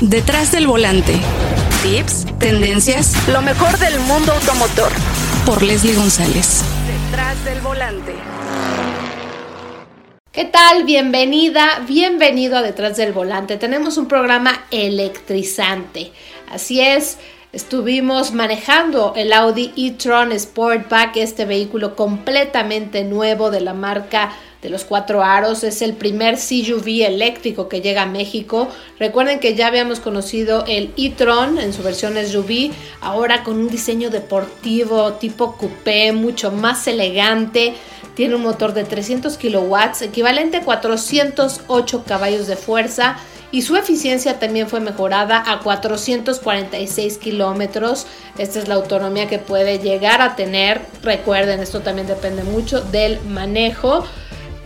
Detrás del volante. Tips, tendencias, lo mejor del mundo automotor. Por Leslie González. Detrás del volante. ¿Qué tal? Bienvenida, bienvenido a Detrás del Volante. Tenemos un programa electrizante. Así es, estuvimos manejando el Audi e-tron Sportback, este vehículo completamente nuevo de la marca de los cuatro aros. Es el primer CUV eléctrico que llega a México. Recuerden que ya habíamos conocido el e-tron en su versión SUV, ahora con un diseño deportivo tipo coupé, mucho más elegante. Tiene un motor de 300 kilowatts, equivalente a 408 caballos de fuerza y su eficiencia también fue mejorada a 446 kilómetros. Esta es la autonomía que puede llegar a tener. Recuerden, esto también depende mucho del manejo.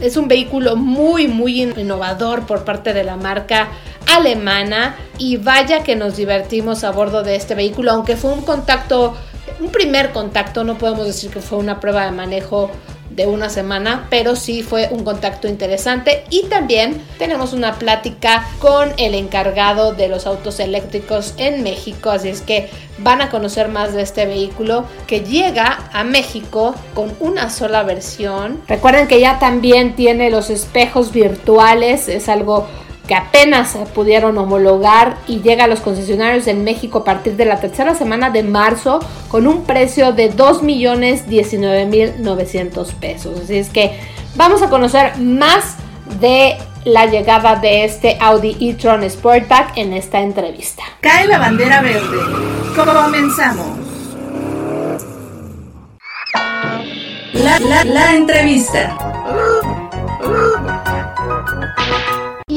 Es un vehículo muy, muy innovador por parte de la marca alemana y vaya que nos divertimos a bordo de este vehículo, aunque fue un contacto, un primer contacto, no podemos decir que fue una prueba de manejo de una semana, pero sí fue un contacto interesante y también tenemos una plática con el encargado de los autos eléctricos en México, así es que van a conocer más de este vehículo que llega a México con una sola versión. Recuerden que ya también tiene los espejos virtuales, es algo que apenas pudieron homologar y llega a los concesionarios en México a partir de la tercera semana de marzo con un precio de 2.019.900 pesos. Así es que vamos a conocer más de la llegada de este Audi e-tron Sportback en esta entrevista. Cae la bandera verde. Comenzamos. La, la, la entrevista.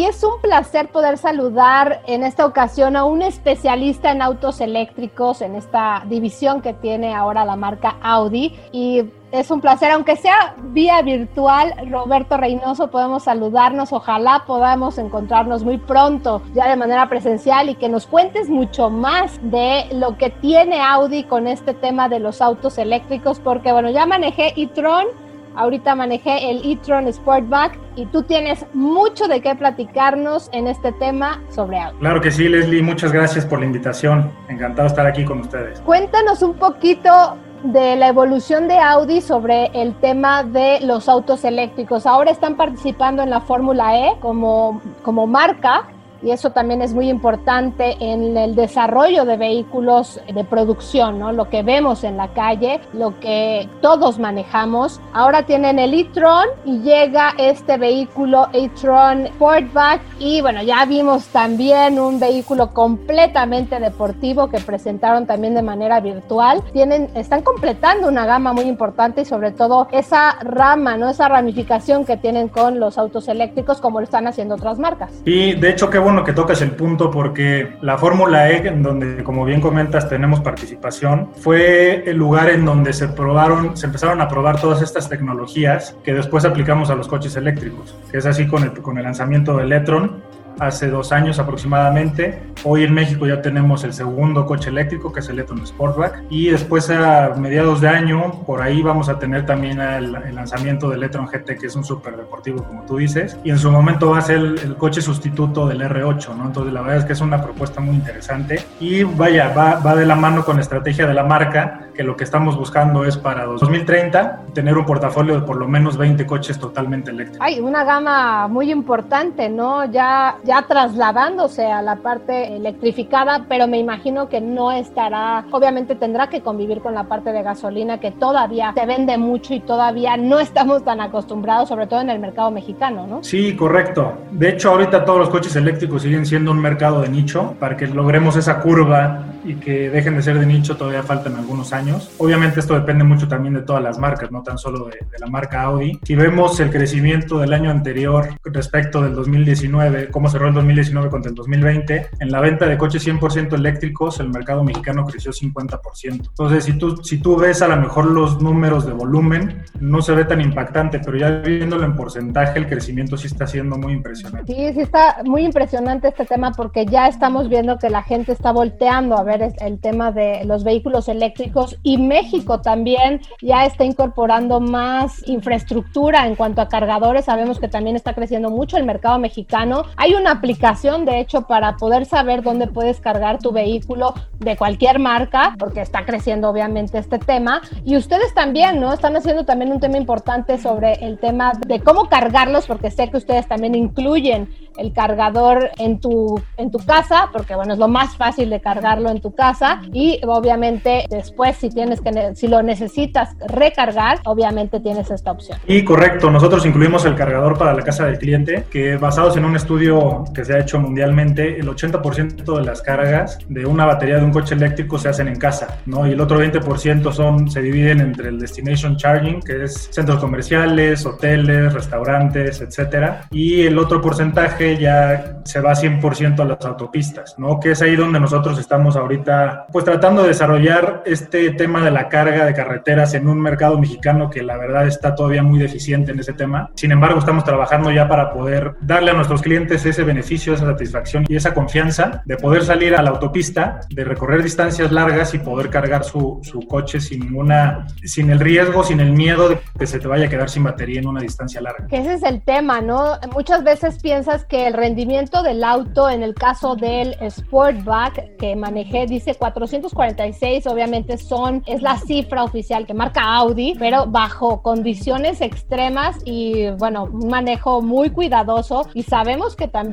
Es un placer poder saludar en esta ocasión a un especialista en autos eléctricos en esta división que tiene ahora la marca Audi. Y es un placer, aunque sea vía virtual, Roberto Reynoso, podemos saludarnos. Ojalá podamos encontrarnos muy pronto, ya de manera presencial, y que nos cuentes mucho más de lo que tiene Audi con este tema de los autos eléctricos, porque bueno, ya manejé e-tron Ahorita manejé el e-tron Sportback y tú tienes mucho de qué platicarnos en este tema sobre Audi. Claro que sí, Leslie, muchas gracias por la invitación. Encantado de estar aquí con ustedes. Cuéntanos un poquito de la evolución de Audi sobre el tema de los autos eléctricos. Ahora están participando en la Fórmula E como, como marca y eso también es muy importante en el desarrollo de vehículos de producción, ¿no? Lo que vemos en la calle, lo que todos manejamos. Ahora tienen el e-tron y llega este vehículo e-tron Sportback y bueno, ya vimos también un vehículo completamente deportivo que presentaron también de manera virtual. Tienen están completando una gama muy importante y sobre todo esa rama, ¿no? Esa ramificación que tienen con los autos eléctricos como lo están haciendo otras marcas. Y de hecho qué bueno que tocas el punto porque la Fórmula E, en donde como bien comentas tenemos participación, fue el lugar en donde se probaron, se empezaron a probar todas estas tecnologías que después aplicamos a los coches eléctricos, es así con el, con el lanzamiento del Electron hace dos años aproximadamente. Hoy en México ya tenemos el segundo coche eléctrico, que es el e-tron Sportback. Y después a mediados de año, por ahí vamos a tener también el, lanzamiento del e-tron GT, que es un súper deportivo, como tú dices. Y en su momento va a ser el, coche sustituto del R8, ¿no? Entonces la verdad es que es una propuesta muy interesante. Y vaya, va, va de la mano con la estrategia de la marca, que lo que estamos buscando es para 2030 tener un portafolio de por lo menos 20 coches totalmente eléctricos. Hay una gama muy importante, ¿no? Ya ya trasladándose a la parte electrificada, pero me imagino que no estará, obviamente tendrá que convivir con la parte de gasolina que todavía se vende mucho y todavía no estamos tan acostumbrados, sobre todo en el mercado mexicano, ¿no? Sí, correcto. De hecho, ahorita todos los coches eléctricos siguen siendo un mercado de nicho. Para que logremos esa curva y que dejen de ser de nicho todavía faltan algunos años. Obviamente esto depende mucho también de todas las marcas, no tan solo de, de la marca Audi. Si vemos el crecimiento del año anterior respecto del 2019, cómo se el 2019 contra el 2020, en la venta de coches 100% eléctricos, el mercado mexicano creció 50%. Entonces, si tú, si tú ves a lo mejor los números de volumen, no se ve tan impactante, pero ya viéndolo en porcentaje, el crecimiento sí está siendo muy impresionante. Sí, sí está muy impresionante este tema porque ya estamos viendo que la gente está volteando a ver el tema de los vehículos eléctricos y México también ya está incorporando más infraestructura en cuanto a cargadores. Sabemos que también está creciendo mucho el mercado mexicano. Hay una aplicación, de hecho, para poder saber dónde puedes cargar tu vehículo de cualquier marca, porque está creciendo obviamente este tema. Y ustedes también, ¿no? Están haciendo también un tema importante sobre el tema de cómo cargarlos, porque sé que ustedes también incluyen el cargador en tu, en tu casa, porque bueno, es lo más fácil de cargarlo en tu casa y obviamente después si tienes que, si lo necesitas recargar, obviamente tienes esta opción. Y correcto, nosotros incluimos el cargador para la casa del cliente, que basados en un estudio que se ha hecho mundialmente, el 80% de las cargas de una batería de un coche eléctrico se hacen en casa, ¿no? Y el otro 20% son, se dividen entre el destination charging, que es centros comerciales, hoteles, restaurantes, etcétera, y el otro porcentaje ya se va 100% a las autopistas, ¿no? Que es ahí donde nosotros estamos ahorita, pues tratando de desarrollar este tema de la carga de carreteras en un mercado mexicano que la verdad está todavía muy deficiente en ese tema. Sin embargo, estamos trabajando ya para poder darle a nuestros clientes ese beneficio, esa satisfacción y esa confianza de poder salir a la autopista, de recorrer distancias largas y poder cargar su, su coche sin ninguna, sin el riesgo, sin el miedo de que se te vaya a quedar sin batería en una distancia larga. Que ese es el tema, ¿no? Muchas veces piensas que el rendimiento del auto en el caso del Sportback que manejé dice 446, obviamente son es la cifra oficial que marca Audi, pero bajo condiciones extremas y bueno, un manejo muy cuidadoso y sabemos que también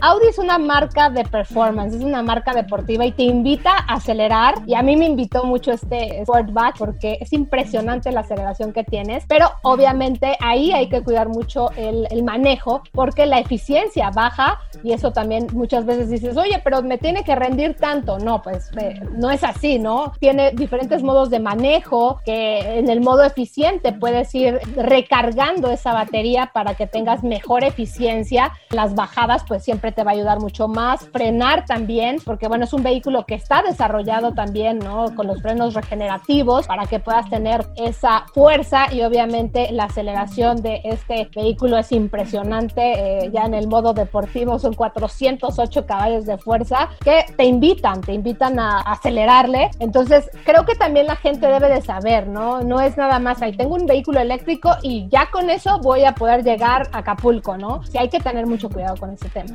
Audi es una marca de performance, es una marca deportiva y te invita a acelerar y a mí me invitó mucho este Sportback porque es impresionante la aceleración que tienes, pero obviamente ahí hay que cuidar mucho el, el manejo porque la eficiencia baja y eso también muchas veces dices, oye, pero me tiene que rendir tanto. No, pues eh, no es así, ¿no? Tiene diferentes modos de manejo que en el modo eficiente puedes ir recargando esa batería para que tengas mejor eficiencia. Las bajadas pues siempre te va a ayudar mucho más. Frenar también, porque bueno, es un vehículo que está desarrollado también, ¿no? Con los frenos regenerativos para que puedas tener esa fuerza y obviamente la aceleración de este vehículo es impresionante eh, ya en el modo deportivo son 408 caballos de fuerza que te invitan, te invitan a acelerarle. Entonces, creo que también la gente debe de saber, ¿no? No es nada más, ahí tengo un vehículo eléctrico y ya con eso voy a poder llegar a Acapulco, ¿no? Sí, hay que tener mucho cuidado con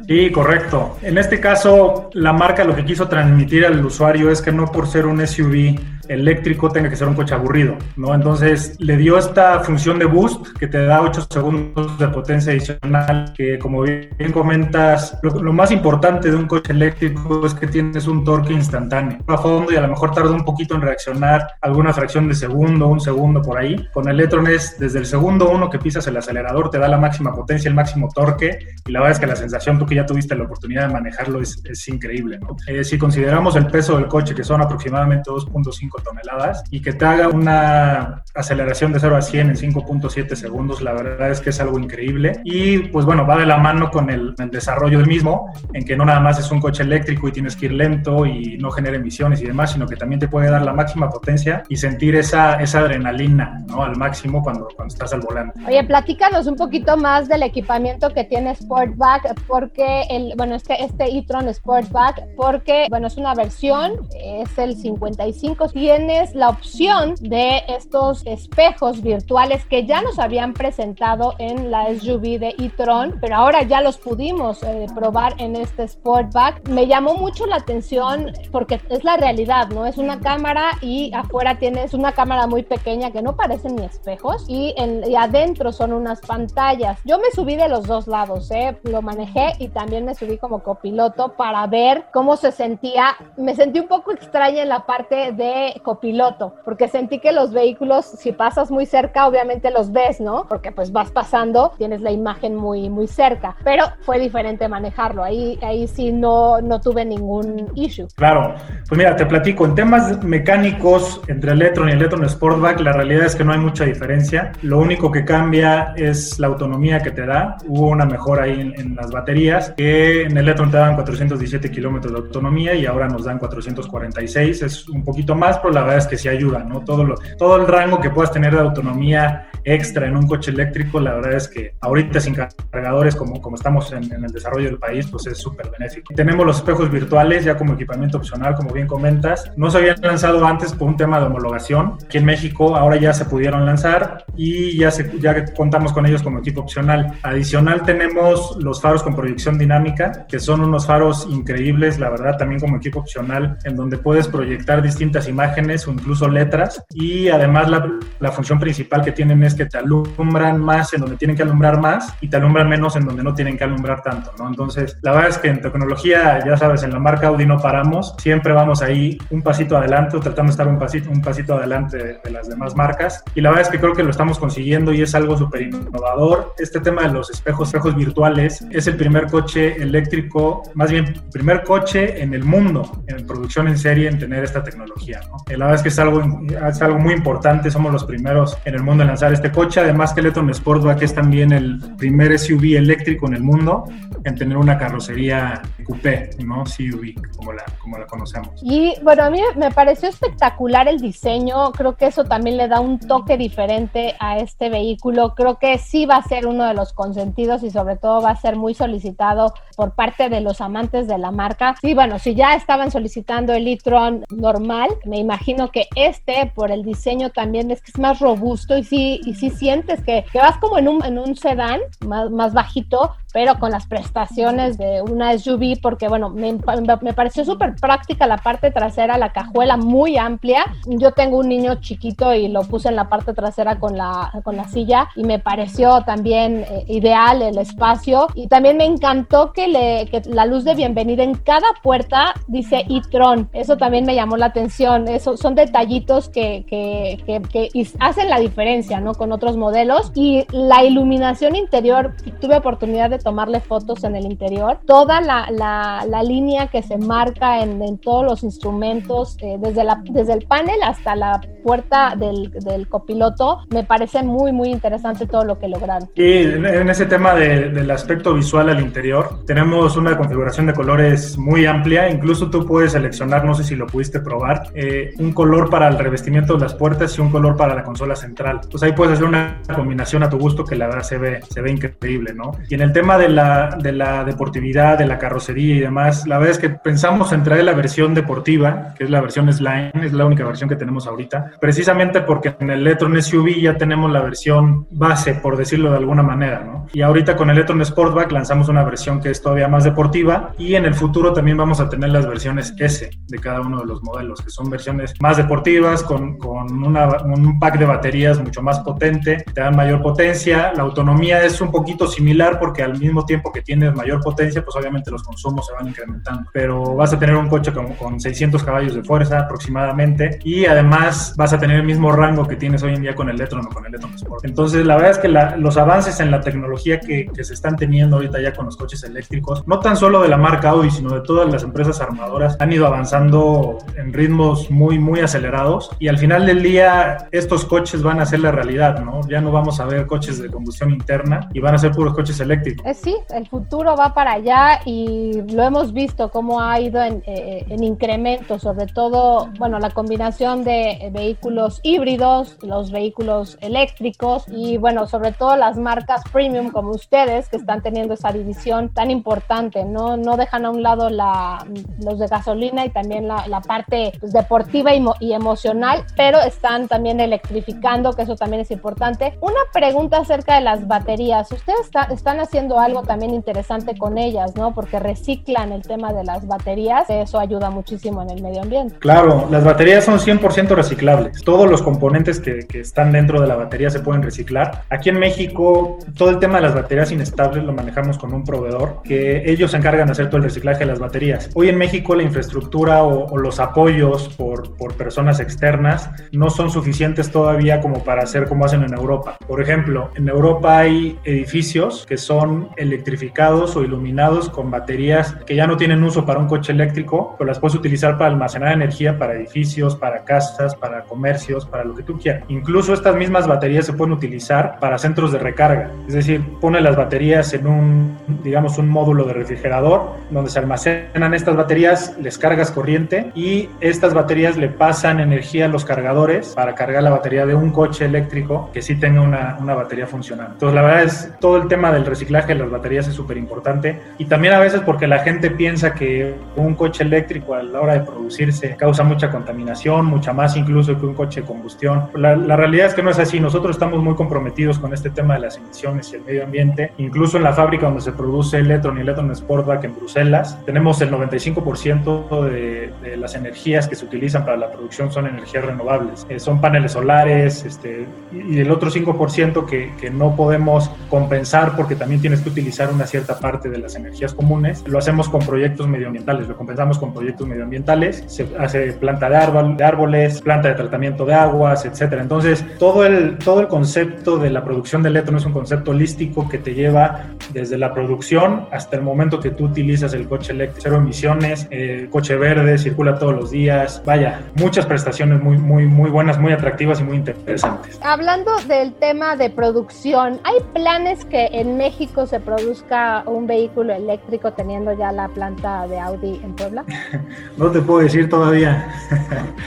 Sí, correcto. En este caso, la marca lo que quiso transmitir al usuario es que no por ser un SUV eléctrico tenga que ser un coche aburrido, ¿no? Entonces le dio esta función de boost que te da 8 segundos de potencia adicional, que como bien comentas, lo, más importante de un coche eléctrico es que tienes un torque instantáneo. A fondo y a lo mejor tarda un poquito en reaccionar alguna fracción de segundo, un segundo por ahí. Con el es desde el segundo uno que pisas el acelerador, te da la máxima potencia, el máximo torque y la verdad es que la sensación, tú que ya tuviste la oportunidad de manejarlo, es, es increíble, ¿no? Eh, si consideramos el peso del coche, que son aproximadamente 2.5 toneladas y que te haga una aceleración de 0 a 100 en 5.7 segundos, la verdad es que es algo increíble. Y pues bueno, va de la mano con el, desarrollo del mismo, en que no nada más es un coche eléctrico y tienes que ir lento y no genera emisiones y demás, sino que también te puede dar la máxima potencia y sentir esa, esa adrenalina ¿no? al máximo cuando, cuando estás al volante. Oye, platícanos un poquito más del equipamiento que tiene Sportback, porque el, bueno, este, este e-tron Sportback, porque bueno, es una versión, es el 55 tienes la opción de estos espejos virtuales que ya nos habían presentado en la SUV de e-tron, pero ahora ya los pudimos eh, probar en este Sportback. Me llamó mucho la atención porque es la realidad, ¿no? Es una cámara y afuera tienes una cámara muy pequeña que no parecen ni espejos y, y adentro son unas pantallas. Yo me subí de los dos lados, ¿eh? Lo manejé y también me subí como copiloto para ver cómo se sentía. Me sentí un poco extraña en la parte de copiloto, porque sentí que los vehículos, si pasas muy cerca, obviamente los ves, ¿no? Porque pues vas pasando, tienes la imagen muy, muy cerca, pero fue diferente manejarlo. Ahí, ahí sí no, no tuve ningún issue. Claro, pues mira, te platico, en temas mecánicos entre el Electron y el Electron Sportback, la realidad es que no hay mucha diferencia. Lo único que cambia es la autonomía que te da. Hubo una mejora ahí en, en las baterías, que en el Electron te daban 417 kilómetros de autonomía y ahora nos dan 446, es un poquito más, la verdad es que sí ayuda, ¿no? Todo, lo, todo el rango que puedas tener de autonomía extra en un coche eléctrico, la verdad es que ahorita sin cargadores, como, como estamos en, el desarrollo del país, pues es súper benéfico. Tenemos los espejos virtuales ya como equipamiento opcional, como bien comentas. No se habían lanzado antes por un tema de homologación. Aquí en México ahora ya se pudieron lanzar y ya, se, ya contamos con ellos como equipo opcional. Adicional tenemos los faros con proyección dinámica, que son unos faros increíbles, la verdad, también como equipo opcional, en donde puedes proyectar distintas imágenes o incluso letras. Y además la, la función principal que tienen es que te alumbran más en donde tienen que alumbrar más y te alumbran menos en donde no tienen que alumbrar tanto, ¿no? Entonces, la verdad es que en tecnología, ya sabes, en la marca Audi no paramos, siempre vamos ahí un pasito adelante, tratando de estar un pasito, un pasito adelante de, las demás marcas y la verdad es que creo que lo estamos consiguiendo y es algo súper innovador. Este tema de los espejos, espejos virtuales, es el primer coche eléctrico, más bien, primer coche en el mundo en producción en serie en tener esta tecnología, ¿no? La verdad es que es algo, es algo muy importante, somos los primeros en el mundo en lanzar este coche, además que el Sportback es también el primer SUV eléctrico en el mundo en tener una carrocería coupé, ¿no? SUV, como la, como la conocemos. Y bueno, a mí me pareció espectacular el diseño, creo que eso también le da un toque diferente a este vehículo, creo que sí va a ser uno de los consentidos y sobre todo va a ser muy solicitado por parte de los amantes de la marca. Y bueno, si ya estaban solicitando el e-tron normal, me imagino que este por el diseño también es que es más robusto y sí, y sí sientes que, que vas como en un, en un sedán más, más bajito, pero con las prestaciones de una SUV, porque bueno, me, me pareció súper práctica la parte trasera, la cajuela muy amplia. Yo tengo un niño chiquito y lo puse en la parte trasera con la, con la silla y me pareció también eh, ideal el espacio. Y también me encantó que, le, que la luz de bienvenida en cada puerta dice e-tron. Eso también me llamó la atención. Eso son detallitos que, que, que, que hacen la diferencia, ¿no? Con otros modelos. Y la iluminación interior, tuve oportunidad de tomarle fotos en el interior. Toda la, la, la línea que se marca en, en todos los instrumentos, eh, desde, la, desde el panel hasta la puerta del, del, copiloto, me parece muy, muy interesante todo lo que lograron. Y en ese tema de, del aspecto visual al interior, tenemos una configuración de colores muy amplia, incluso tú puedes seleccionar, no sé si lo pudiste probar, eh, un color para el revestimiento de las puertas y un color para la consola central. Pues ahí puedes hacer una combinación a tu gusto que la verdad se ve, se ve increíble, ¿no? Y en el tema de la, de la deportividad, de la carrocería y demás, la verdad es que pensamos en traer la versión deportiva, que es la versión Slime, es la única versión que tenemos ahorita, precisamente porque en el Electron SUV ya tenemos la versión base, por decirlo de alguna manera, ¿no? Y ahorita con el Electron Sportback lanzamos una versión que es todavía más deportiva y en el futuro también vamos a tener las versiones S de cada uno de los modelos, que son versiones más deportivas, con, con una, un pack de baterías mucho más potente, te dan mayor potencia, la autonomía es un poquito similar porque al mismo tiempo que tienes mayor potencia, pues obviamente los consumos se van incrementando, pero vas a tener un coche con, con 600 caballos de fuerza aproximadamente y además vas a tener el mismo rango que tienes hoy en día con el Electron o con el Electron Sport. Entonces, la verdad es que la, los avances en la tecnología que, que, se están teniendo ahorita ya con los coches eléctricos, no tan solo de la marca Audi, sino de todas las empresas armadoras, han ido avanzando en ritmos muy, muy acelerados y al final del día estos coches van a ser la realidad, ¿no? Ya no vamos a ver coches de combustión interna y van a ser puros coches eléctricos. Eh, sí, el futuro va para allá y lo hemos visto cómo ha ido en, eh, en incremento, sobre todo, bueno, la combinación de vehículos híbridos, los vehículos eléctricos y, bueno, sobre todo las marcas premium como ustedes que están teniendo esa división tan importante, no, no dejan a un lado la, los de gasolina y también la, parte pues, deportiva y, emocional, pero están también electrificando, que eso también es importante. Una pregunta acerca de las baterías. Ustedes está, están haciendo algo también interesante con ellas, ¿no? Porque reciclan el tema de las baterías. Eso ayuda muchísimo en el medio ambiente. Claro, las baterías son 100% reciclables. Todos los componentes que, que, están dentro de la batería se pueden reciclar. Aquí en México, todo el tema de las baterías inestables lo manejamos con un proveedor que ellos se encargan de hacer todo el reciclaje de las baterías. Hoy en México la infraestructura o, o los apoyos por, por personas externas no son suficientes todavía como para hacer como hacen en Europa. Por ejemplo, en Europa hay edificios que son electrificados o iluminados con baterías que ya no tienen uso para un coche eléctrico, pero las puedes utilizar para almacenar energía para edificios, para casas, para comercios, para lo que tú quieras. Incluso estas mismas baterías se pueden utilizar para centros de recarga, es decir, pone las baterías en un, digamos, un módulo de refrigerador donde se almacenan estas baterías, les cargas corriente y estas baterías le pasan energía a los cargadores para cargar la batería de un coche eléctrico que sí tenga una, una batería funcionando. Entonces, la verdad es todo el tema del reciclaje de las baterías es súper importante y también a veces porque la gente piensa que un coche eléctrico a la hora de producirse causa mucha contaminación, mucha más incluso que un coche de combustión. La, la realidad es que no es así. Nosotros estamos muy comprometidos con este tema de las emisiones y el medio ambiente. Incluso en la fábrica donde se produce Electron y Electron Sportback en Bruselas, tenemos el 95% de, de, las energías que se utilizan para la producción son energías renovables. Eh, son paneles solares este, y el otro 5% que, que no podemos compensar porque también tienes utilizar una cierta parte de las energías comunes, lo hacemos con proyectos medioambientales, lo compensamos con proyectos medioambientales, se hace planta de, árbol, de árboles, planta de tratamiento de aguas, etcétera. Entonces, todo el, todo el concepto de la producción de electrón es un concepto holístico que te lleva desde la producción hasta el momento que tú utilizas el coche eléctrico, cero emisiones, eh, coche verde, circula todos los días, vaya, muchas prestaciones muy, muy, muy buenas, muy atractivas y muy interesantes. Hablando del tema de producción, ¿hay planes que en México se produzca un vehículo eléctrico teniendo ya la planta de Audi en Puebla? no te puedo decir todavía.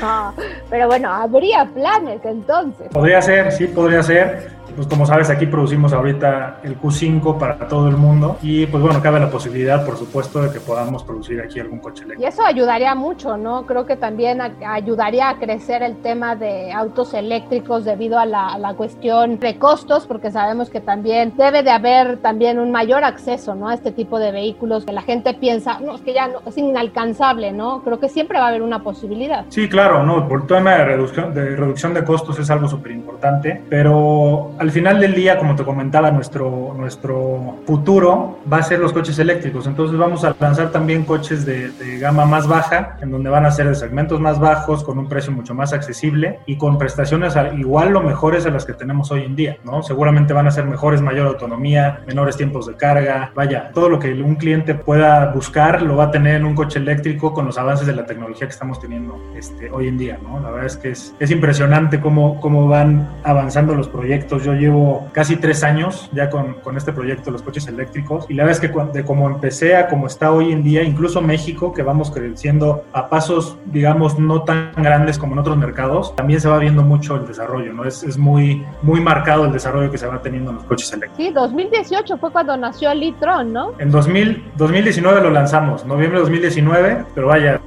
ah, pero bueno, habría planes entonces. Podría ser, sí, podría ser pues como sabes, aquí producimos ahorita el Q5 para todo el mundo y pues bueno, cabe la posibilidad, por supuesto, de que podamos producir aquí algún coche eléctrico. Y eso ayudaría mucho, ¿no? Creo que también ayudaría a crecer el tema de autos eléctricos debido a la, a la cuestión de costos, porque sabemos que también debe de haber también un mayor acceso, ¿no? A este tipo de vehículos que la gente piensa, no, es que ya no, es inalcanzable, ¿no? Creo que siempre va a haber una posibilidad. Sí, claro, ¿no? Por el tema de reducción de, reducción de costos es algo súper importante, pero al final del día, como te comentaba, nuestro, nuestro futuro va a ser los coches eléctricos. Entonces vamos a lanzar también coches de, de, gama más baja, en donde van a ser de segmentos más bajos, con un precio mucho más accesible y con prestaciones igual o mejores a las que tenemos hoy en día, ¿no? Seguramente van a ser mejores, mayor autonomía, menores tiempos de carga, vaya, todo lo que un cliente pueda buscar lo va a tener en un coche eléctrico con los avances de la tecnología que estamos teniendo este, hoy en día, ¿no? La verdad es que es, es impresionante cómo, cómo van avanzando los proyectos. Yo llevo casi tres años ya con, con este proyecto de los coches eléctricos y la verdad es que de como empecé a como está hoy en día, incluso México, que vamos creciendo a pasos, digamos, no tan grandes como en otros mercados, también se va viendo mucho el desarrollo, ¿no? Es, es muy, muy marcado el desarrollo que se va teniendo en los coches eléctricos. Sí, 2018 fue cuando nació el e-tron, ¿no? En 2000, 2019 lo lanzamos, noviembre de 2019, pero vaya,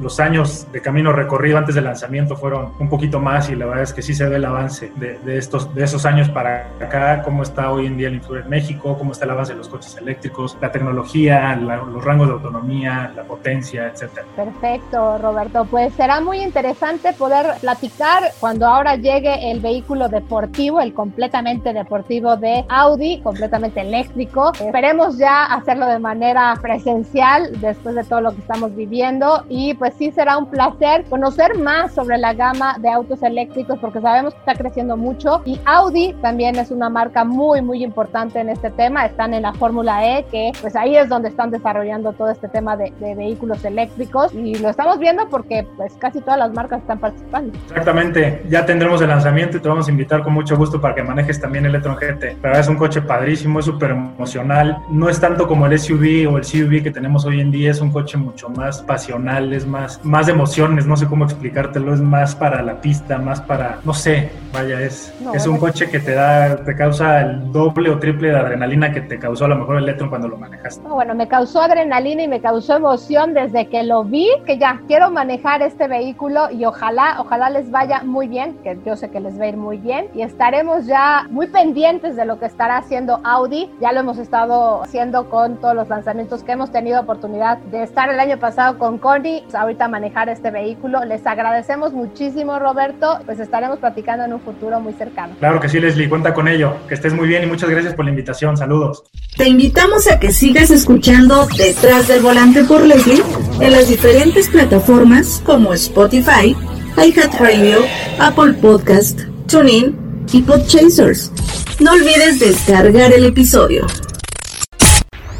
los años de camino recorrido antes del lanzamiento fueron un poquito más y la verdad es que sí se ve el avance de, de estos, de esos años para acá, cómo está hoy en día el Influencer en México, cómo está el avance de los coches eléctricos, la tecnología, los rangos de autonomía, la potencia, etcétera. Perfecto, Roberto. Pues será muy interesante poder platicar cuando ahora llegue el vehículo deportivo, el completamente deportivo de Audi, completamente eléctrico. Esperemos ya hacerlo de manera presencial después de todo lo que estamos viviendo y pues sí será un placer conocer más sobre la gama de autos eléctricos porque sabemos que está creciendo mucho y Audi también es una marca muy muy importante en este tema, están en la Fórmula E que pues ahí es donde están desarrollando todo este tema de, de, vehículos eléctricos. Y lo estamos viendo porque pues casi todas las marcas están participando. Exactamente, ya tendremos el lanzamiento y te vamos a invitar con mucho gusto para que manejes también el e-tron GT. Pero es un coche padrísimo, es súper emocional, no es tanto como el SUV o el CUV que tenemos hoy en día, es un coche mucho más pasional, es más, más de emociones, no sé cómo explicártelo, es más para la pista, más para, no sé, vaya, es, no, es un coche que te da, te causa el doble o triple de adrenalina que te causó a lo mejor el e-tron cuando lo manejaste. No, bueno, me causó adrenalina y me causó emoción desde que lo vi, que ya quiero manejar este vehículo y ojalá, ojalá les vaya muy bien, que yo sé que les va a ir muy bien y estaremos ya muy pendientes de lo que estará haciendo Audi, ya lo hemos estado haciendo con todos los lanzamientos que hemos tenido oportunidad de estar el año pasado con Connie, ahorita manejar este vehículo, les agradecemos muchísimo Roberto, pues estaremos platicando en un futuro muy cercano. Claro que sí Leslie, cuenta con ello, que estés muy bien y muchas gracias por la invitación, saludos. Te invitamos a que sigas escuchando Detrás del Volante por Leslie en las diferentes plataformas como Spotify, iHeartRadio, Apple Podcast, TuneIn y Podchasers. No olvides descargar el episodio.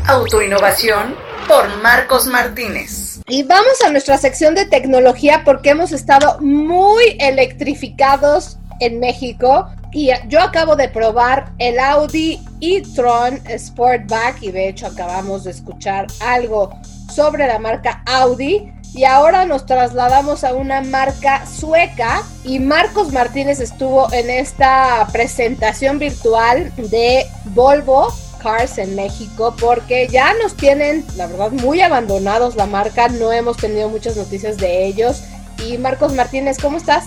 Autoinnovación por Marcos Martínez. Y vamos a nuestra sección de tecnología porque hemos estado muy electrificados en México y yo acabo de probar el Audi e-tron Sportback y de hecho acabamos de escuchar algo sobre la marca Audi. Y ahora nos trasladamos a una marca sueca y Marcos Martínez estuvo en esta presentación virtual de Volvo Cars en México porque ya nos tienen, la verdad, muy abandonados la marca, no hemos tenido muchas noticias de ellos y Marcos Martínez, ¿cómo estás?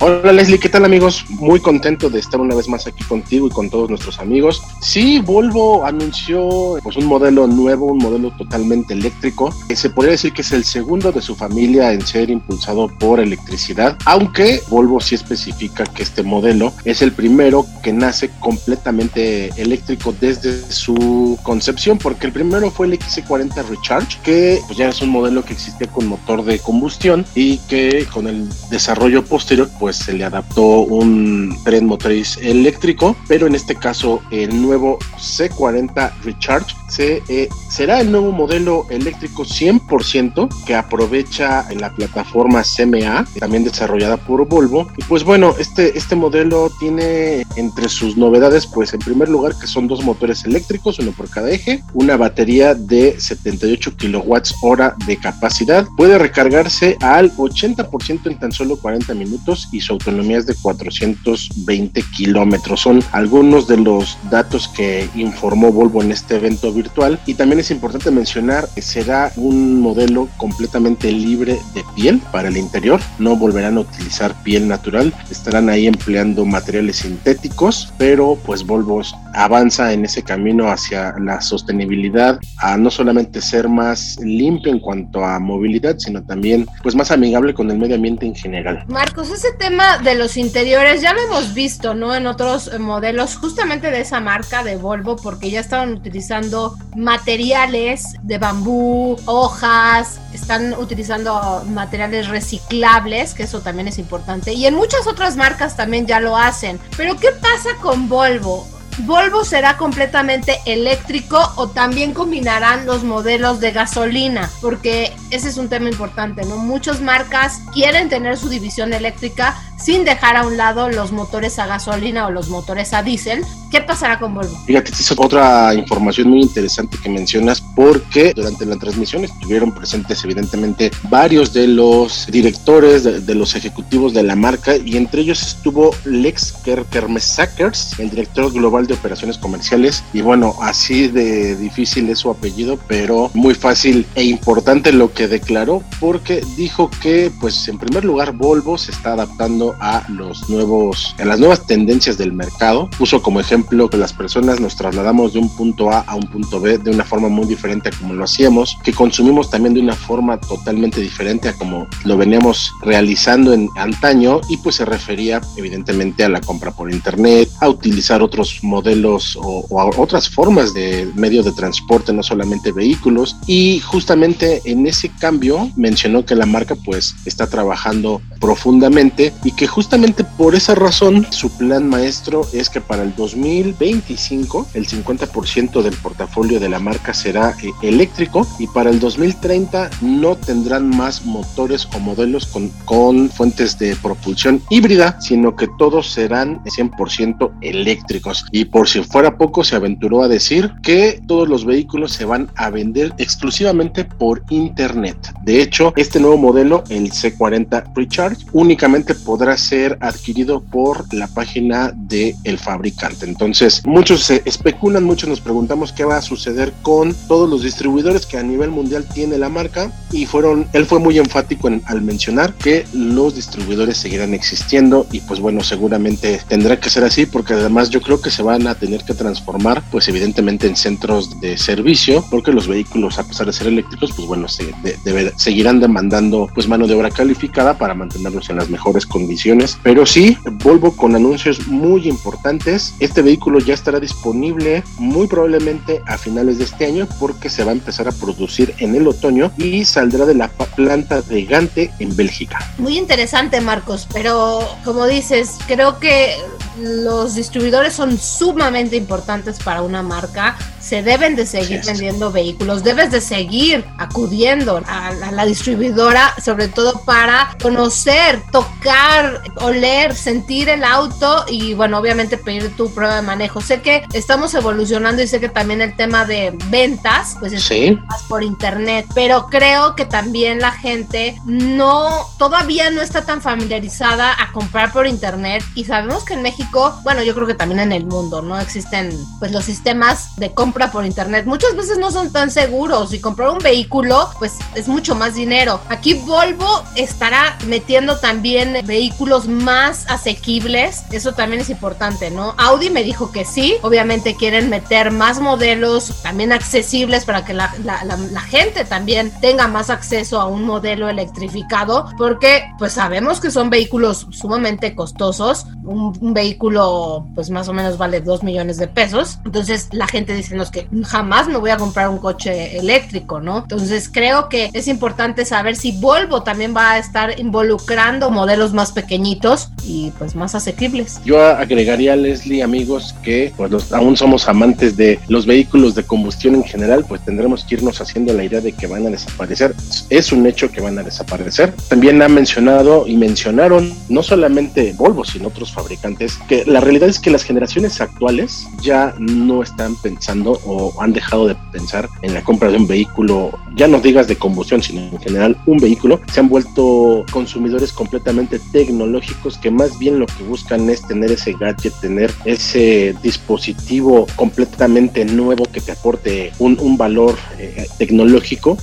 Hola Leslie, ¿qué tal amigos? Muy contento de estar una vez más aquí contigo y con todos nuestros amigos. Sí, Volvo anunció pues, un modelo nuevo, un modelo totalmente eléctrico, que se podría decir que es el segundo de su familia en ser impulsado por electricidad, aunque Volvo sí especifica que este modelo es el primero que nace completamente eléctrico desde su concepción, porque el primero fue el XC40 Recharge, que pues, ya es un modelo que existía con motor de combustión y que con el desarrollo posterior pues se le adaptó un tren motriz eléctrico, pero en este caso el nuevo C40 Recharge se, eh, será el nuevo modelo eléctrico 100% que aprovecha la plataforma CMA, también desarrollada por Volvo. Y pues bueno, este, este modelo tiene entre sus novedades, pues en primer lugar que son dos motores eléctricos, uno por cada eje, una batería de 78 kilowatts hora de capacidad, puede recargarse al 80% en tan solo 40 minutos y su autonomía es de 420 kilómetros. Son algunos de los datos que informó Volvo en este evento virtual y también es importante mencionar que será un modelo completamente libre de piel para el interior, no volverán a utilizar piel natural, estarán ahí empleando materiales sintéticos, pero pues Volvo avanza en ese camino hacia la sostenibilidad, a no solamente ser más limpio en cuanto a movilidad, sino también pues más amigable con el medio ambiente en general. Marcos, ese tema de los interiores ya lo hemos visto, ¿no? En otros modelos justamente de esa marca de Volvo porque ya estaban utilizando materiales de bambú, hojas, están utilizando materiales reciclables, que eso también es importante, y en muchas otras marcas también ya lo hacen. Pero ¿qué pasa con Volvo? ¿Volvo será completamente eléctrico o también combinarán los modelos de gasolina? Porque ese es un tema importante, ¿no? Muchas marcas quieren tener su división eléctrica sin dejar a un lado los motores a gasolina o los motores a diésel. ¿Qué pasará con Volvo? Fíjate, es otra información muy interesante que mencionas porque durante la transmisión estuvieron presentes evidentemente varios de los directores, de, los ejecutivos de la marca y entre ellos estuvo Lex Kermesakers, el director global de operaciones comerciales y bueno, así de difícil es su apellido, pero muy fácil e importante lo que declaró porque dijo que pues en primer lugar Volvo se está adaptando a los nuevos, a las nuevas tendencias del mercado. Puso como ejemplo que las personas nos trasladamos de un punto A a un punto B de una forma muy diferente a como lo hacíamos, que consumimos también de una forma totalmente diferente a como lo veníamos realizando en antaño y pues se refería evidentemente a la compra por internet, a utilizar otros modelos o, otras formas de medio de transporte, no solamente vehículos. Y justamente en ese cambio mencionó que la marca pues está trabajando profundamente y que justamente por esa razón su plan maestro es que para el 2025 el 50% del portafolio de la marca será eléctrico y para el 2030 no tendrán más motores o modelos con, fuentes de propulsión híbrida, sino que todos serán 100% eléctricos. Y por si fuera poco, se aventuró a decir que todos los vehículos se van a vender exclusivamente por internet. De hecho, este nuevo modelo, el C40 Recharge, únicamente podrá ser adquirido por la página del el fabricante. Entonces, muchos se especulan, muchos nos preguntamos qué va a suceder con todos los distribuidores que a nivel mundial tiene la marca y fueron, él fue muy enfático en, al mencionar que los distribuidores seguirán existiendo y pues bueno, seguramente tendrá que ser así porque además yo creo que se van a tener que transformar pues evidentemente en centros de servicio porque los vehículos a pesar de ser eléctricos pues bueno, se seguirán demandando pues mano de obra calificada para mantenerlos en las mejores condiciones. Pero sí, Volvo con anuncios muy importantes. Este vehículo ya estará disponible muy probablemente a finales de este año porque se va a empezar a producir en el otoño y saldrá de la planta de Gante en Bélgica. Muy interesante, Marcos, pero como dices, creo que los distribuidores son sumamente importantes para una marca se deben de seguir vendiendo vehículos, debes de seguir acudiendo a, la distribuidora, sobre todo para conocer, tocar, oler, sentir el auto y bueno, obviamente pedir tu prueba de manejo. Sé que estamos evolucionando y sé que también el tema de ventas, pues es más por internet, pero creo que también la gente no, todavía no está tan familiarizada a comprar por internet y sabemos que en México, bueno, yo creo que también en el mundo, ¿no? Existen pues los sistemas de compra por internet. Muchas veces no son tan seguros y comprar un vehículo pues es mucho más dinero. Aquí Volvo estará metiendo también vehículos más asequibles. Eso también es importante, ¿no? Audi me dijo que sí. Obviamente quieren meter más modelos también accesibles para que la, la gente también tenga más acceso a un modelo electrificado porque pues sabemos que son vehículos sumamente costosos. Un, un vehículo pues más o menos vale 2 millones de pesos. Entonces la gente dice, no, es que jamás me voy a comprar un coche eléctrico, ¿no? Entonces creo que es importante saber si Volvo también va a estar involucrando modelos más pequeñitos y pues más asequibles. Yo agregaría, Leslie, amigos, que pues aún somos amantes de los vehículos de combustión en general, pues tendremos que irnos haciendo la idea de que van a desaparecer. Es un hecho que van a desaparecer. También ha mencionado y mencionaron no solamente Volvo, sino otros fabricantes, que la realidad es que las generaciones actuales ya no están pensando o han dejado de pensar en la compra de un vehículo, ya no digas de combustión, sino en general un vehículo, se han vuelto consumidores completamente tecnológicos que más bien lo que buscan es tener ese gadget, tener ese dispositivo completamente nuevo que te aporte un, valor eh, tecnológico.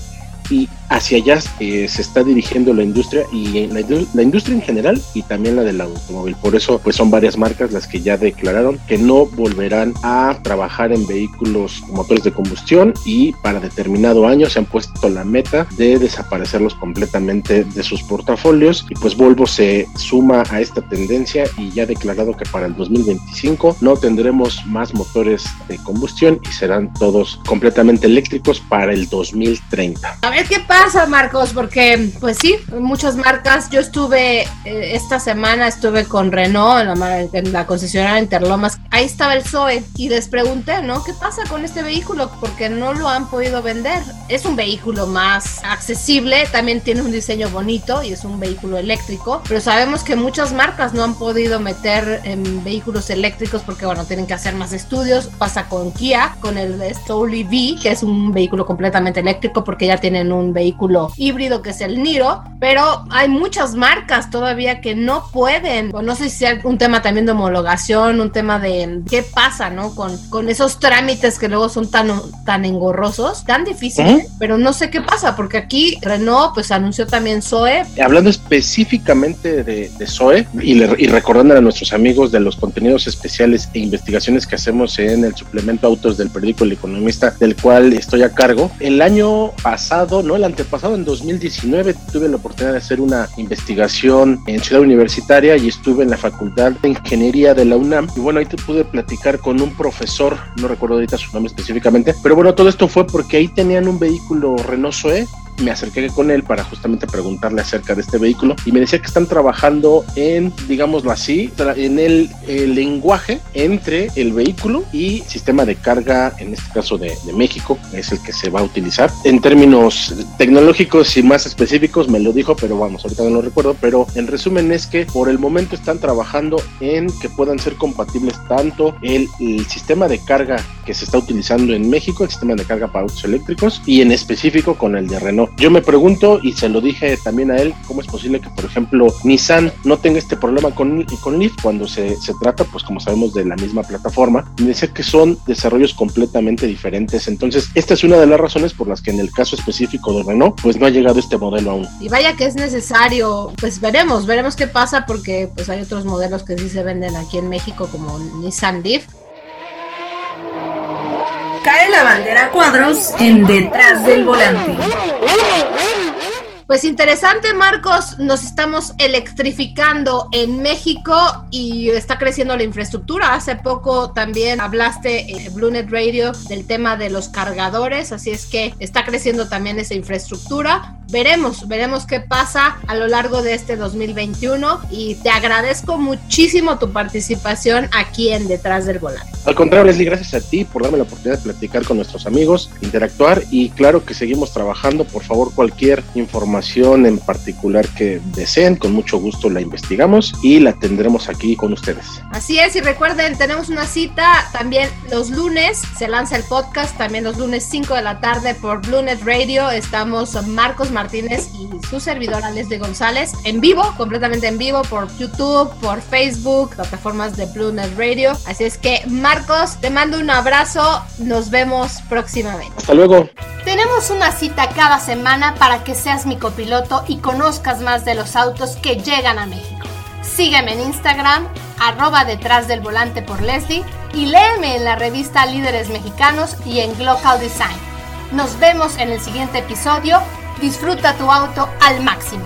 Y hacia allá eh, se está dirigiendo la industria y la, industria en general y también la del automóvil. Por eso, pues son varias marcas las que ya declararon que no volverán a trabajar en vehículos motores de combustión y para determinado año se han puesto la meta de desaparecerlos completamente de sus portafolios y pues Volvo se suma a esta tendencia y ya ha declarado que para el 2025 no tendremos más motores de combustión y serán todos completamente eléctricos para el 2030. A ver qué pasa pasa, Marcos? Porque, pues sí, muchas marcas. Yo estuve eh, esta semana, estuve con Renault en la, en la, concesionaria Interlomas. Ahí estaba el Zoe y les pregunté, ¿no? ¿Qué pasa con este vehículo? Porque no lo han podido vender. Es un vehículo más accesible, también tiene un diseño bonito y es un vehículo eléctrico, pero sabemos que muchas marcas no han podido meter en vehículos eléctricos porque, bueno, tienen que hacer más estudios. Pasa con Kia, con el Soul EV, que es un vehículo completamente eléctrico porque ya tienen un vehículo vehículo híbrido que es el Niro, pero hay muchas marcas todavía que no pueden, o no sé si sea un tema también de homologación, un tema de qué pasa, ¿no? Con, con esos trámites que luego son tan, tan engorrosos, tan difíciles, pero no sé qué pasa, porque aquí Renault pues anunció también Zoe. Hablando específicamente de, de Zoe y, y recordando a nuestros amigos de los contenidos especiales e investigaciones que hacemos en el suplemento Autos del periódico El Economista, del cual estoy a cargo, el año pasado, no el pasado en 2019, tuve la oportunidad de hacer una investigación en Ciudad Universitaria y estuve en la Facultad de Ingeniería de la UNAM. Y bueno, ahí te pude platicar con un profesor, no recuerdo ahorita su nombre específicamente, pero bueno, todo esto fue porque ahí tenían un vehículo Renault Zoe me acerqué con él para justamente preguntarle acerca de este vehículo y me decía que están trabajando en, digámoslo así, en el, lenguaje entre el vehículo y sistema de carga, en este caso de, de, México, es el que se va a utilizar. En términos tecnológicos y más específicos me lo dijo, pero vamos, ahorita no lo recuerdo, pero el resumen es que por el momento están trabajando en que puedan ser compatibles tanto el, el sistema de carga que se está utilizando en México, el sistema de carga para autos eléctricos y en específico con el de Renault yo me pregunto, y se lo dije también a él, cómo es posible que, por ejemplo, Nissan no tenga este problema con, con Leaf cuando se, se trata, pues como sabemos, de la misma plataforma. Me decía que son desarrollos completamente diferentes. Entonces, esta es una de las razones por las que en el caso específico de Renault, pues no ha llegado este modelo aún. Y vaya que es necesario, pues veremos, veremos qué pasa porque pues hay otros modelos que sí se venden aquí en México como Nissan Leaf cae la bandera cuadros en detrás del volante. Pues interesante, Marcos. Nos estamos electrificando en México y está creciendo la infraestructura. Hace poco también hablaste en Bluenet Radio del tema de los cargadores, así es que está creciendo también esa infraestructura. Veremos, veremos qué pasa a lo largo de este 2021 y te agradezco muchísimo tu participación aquí en Detrás del Volante. Al contrario, Leslie, gracias a ti por darme la oportunidad de platicar con nuestros amigos, interactuar y claro que seguimos trabajando. Por favor, cualquier información en particular que deseen, con mucho gusto la investigamos y la tendremos aquí con ustedes. Así es, y recuerden, tenemos una cita también los lunes, se lanza el podcast también los lunes 5 de la tarde por Bluenet Radio. Estamos Marcos Martínez y su servidora Leslie González en vivo, completamente en vivo por YouTube, por Facebook, plataformas de Bluenet Radio. Así es que Marcos, te mando un abrazo, nos vemos próximamente. Hasta luego. Tenemos una cita cada semana para que seas mi copiloto y conozcas más de los autos que llegan a México. Sígueme en Instagram, arroba detrás del volante por Leslie y léeme en la revista Líderes Mexicanos y en Global Design. Nos vemos en el siguiente episodio Disfruta tu auto al máximo.